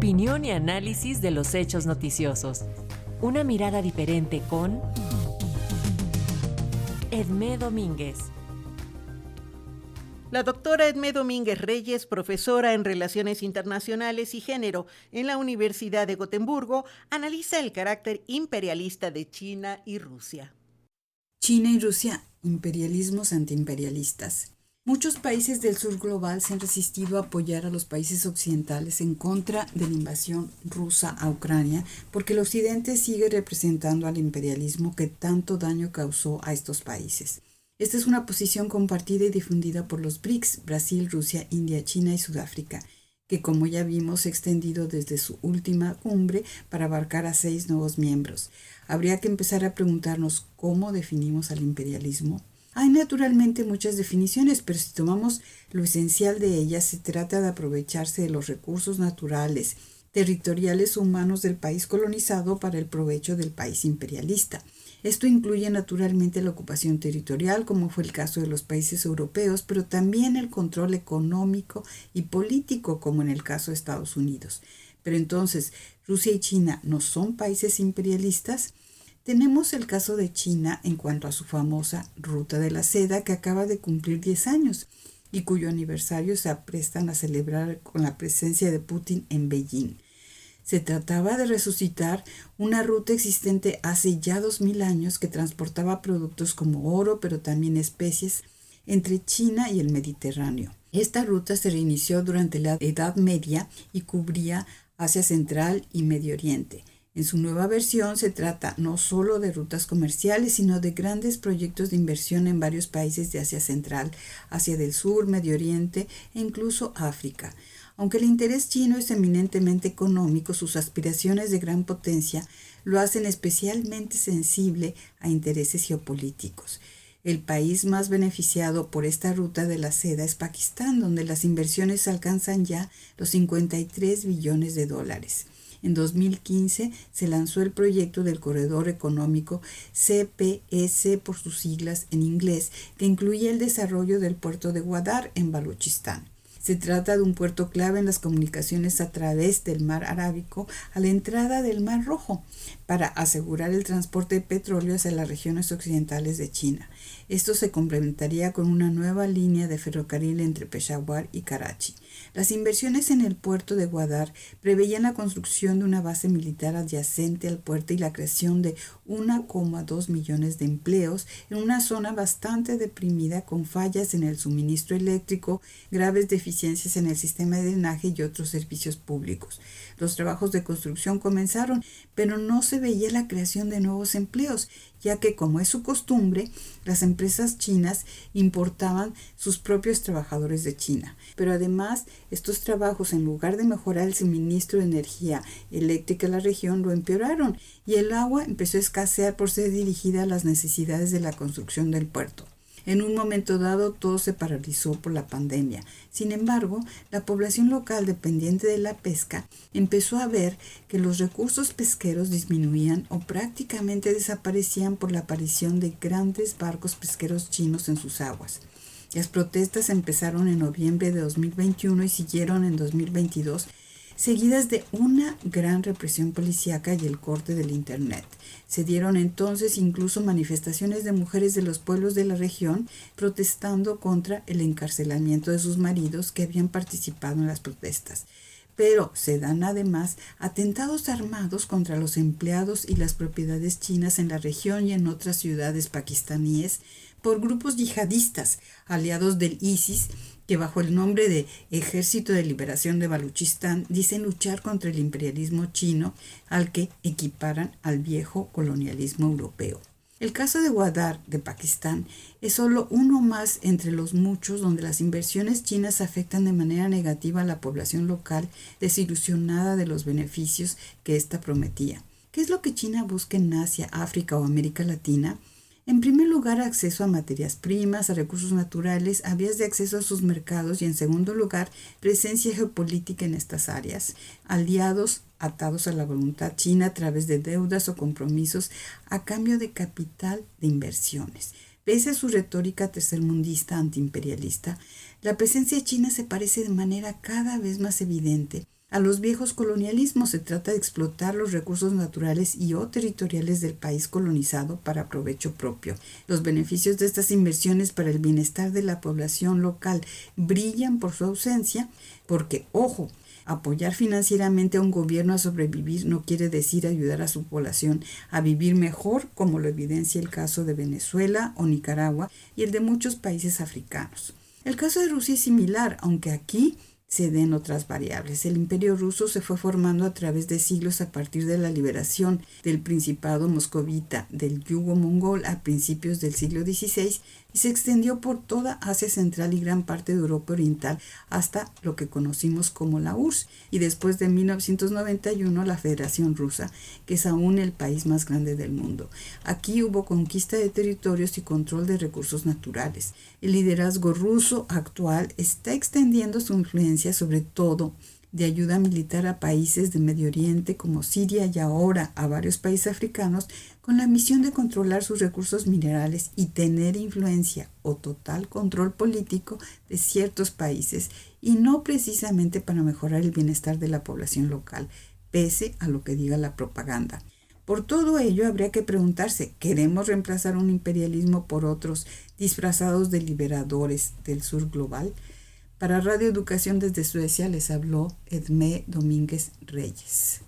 Opinión y análisis de los hechos noticiosos. Una mirada diferente con Edmé Domínguez. La doctora Edmé Domínguez Reyes, profesora en Relaciones Internacionales y Género en la Universidad de Gotemburgo, analiza el carácter imperialista de China y Rusia. China y Rusia, imperialismos antiimperialistas. Muchos países del sur global se han resistido a apoyar a los países occidentales en contra de la invasión rusa a Ucrania porque el occidente sigue representando al imperialismo que tanto daño causó a estos países. Esta es una posición compartida y difundida por los BRICS, Brasil, Rusia, India, China y Sudáfrica, que como ya vimos se ha extendido desde su última cumbre para abarcar a seis nuevos miembros. Habría que empezar a preguntarnos cómo definimos al imperialismo hay naturalmente muchas definiciones, pero si tomamos lo esencial de ellas, se trata de aprovecharse de los recursos naturales, territoriales humanos del país colonizado para el provecho del país imperialista. Esto incluye naturalmente la ocupación territorial, como fue el caso de los países europeos, pero también el control económico y político, como en el caso de Estados Unidos. Pero entonces, ¿Rusia y China no son países imperialistas? Tenemos el caso de China en cuanto a su famosa Ruta de la Seda que acaba de cumplir 10 años y cuyo aniversario se aprestan a celebrar con la presencia de Putin en Beijing. Se trataba de resucitar una ruta existente hace ya dos mil años que transportaba productos como oro, pero también especies, entre China y el Mediterráneo. Esta ruta se reinició durante la Edad Media y cubría Asia Central y Medio Oriente. En su nueva versión se trata no solo de rutas comerciales, sino de grandes proyectos de inversión en varios países de Asia Central, Asia del Sur, Medio Oriente e incluso África. Aunque el interés chino es eminentemente económico, sus aspiraciones de gran potencia lo hacen especialmente sensible a intereses geopolíticos. El país más beneficiado por esta ruta de la seda es Pakistán, donde las inversiones alcanzan ya los 53 billones de dólares. En 2015 se lanzó el proyecto del Corredor Económico CPS por sus siglas en inglés, que incluye el desarrollo del puerto de Guadar en Baluchistán. Se trata de un puerto clave en las comunicaciones a través del mar Arábico a la entrada del Mar Rojo para asegurar el transporte de petróleo hacia las regiones occidentales de China. Esto se complementaría con una nueva línea de ferrocarril entre Peshawar y Karachi. Las inversiones en el puerto de Guadar preveían la construcción de una base militar adyacente al puerto y la creación de 1,2 millones de empleos en una zona bastante deprimida con fallas en el suministro eléctrico, graves deficiencias en el sistema de drenaje y otros servicios públicos. Los trabajos de construcción comenzaron, pero no se veía la creación de nuevos empleos ya que como es su costumbre, las empresas chinas importaban sus propios trabajadores de China. Pero además, estos trabajos, en lugar de mejorar el suministro de energía eléctrica a la región, lo empeoraron y el agua empezó a escasear por ser dirigida a las necesidades de la construcción del puerto. En un momento dado todo se paralizó por la pandemia. Sin embargo, la población local dependiente de la pesca empezó a ver que los recursos pesqueros disminuían o prácticamente desaparecían por la aparición de grandes barcos pesqueros chinos en sus aguas. Las protestas empezaron en noviembre de 2021 y siguieron en 2022 seguidas de una gran represión policíaca y el corte del Internet. Se dieron entonces incluso manifestaciones de mujeres de los pueblos de la región protestando contra el encarcelamiento de sus maridos que habían participado en las protestas. Pero se dan además atentados armados contra los empleados y las propiedades chinas en la región y en otras ciudades pakistaníes por grupos yihadistas aliados del ISIS que bajo el nombre de Ejército de Liberación de Baluchistán dicen luchar contra el imperialismo chino al que equiparan al viejo colonialismo europeo. El caso de Guadar, de Pakistán, es solo uno más entre los muchos donde las inversiones chinas afectan de manera negativa a la población local desilusionada de los beneficios que ésta prometía. ¿Qué es lo que China busca en Asia, África o América Latina? En primer lugar, acceso a materias primas, a recursos naturales, a vías de acceso a sus mercados y en segundo lugar, presencia geopolítica en estas áreas, aliados atados a la voluntad china a través de deudas o compromisos a cambio de capital de inversiones. Pese a su retórica tercermundista antiimperialista, la presencia china se parece de manera cada vez más evidente a los viejos colonialismos. Se trata de explotar los recursos naturales y o territoriales del país colonizado para provecho propio. Los beneficios de estas inversiones para el bienestar de la población local brillan por su ausencia porque, ojo, Apoyar financieramente a un gobierno a sobrevivir no quiere decir ayudar a su población a vivir mejor, como lo evidencia el caso de Venezuela o Nicaragua y el de muchos países africanos. El caso de Rusia es similar, aunque aquí se den otras variables. El imperio ruso se fue formando a través de siglos a partir de la liberación del principado moscovita del yugo mongol a principios del siglo XVI y se extendió por toda Asia Central y gran parte de Europa Oriental hasta lo que conocimos como la URSS y después de 1991 la Federación Rusa, que es aún el país más grande del mundo. Aquí hubo conquista de territorios y control de recursos naturales. El liderazgo ruso actual está extendiendo su influencia sobre todo de ayuda militar a países de Medio Oriente como Siria y ahora a varios países africanos con la misión de controlar sus recursos minerales y tener influencia o total control político de ciertos países y no precisamente para mejorar el bienestar de la población local, pese a lo que diga la propaganda. Por todo ello, habría que preguntarse, ¿queremos reemplazar un imperialismo por otros disfrazados de liberadores del sur global? Para Radio Educación desde Suecia les habló Edmé Domínguez Reyes.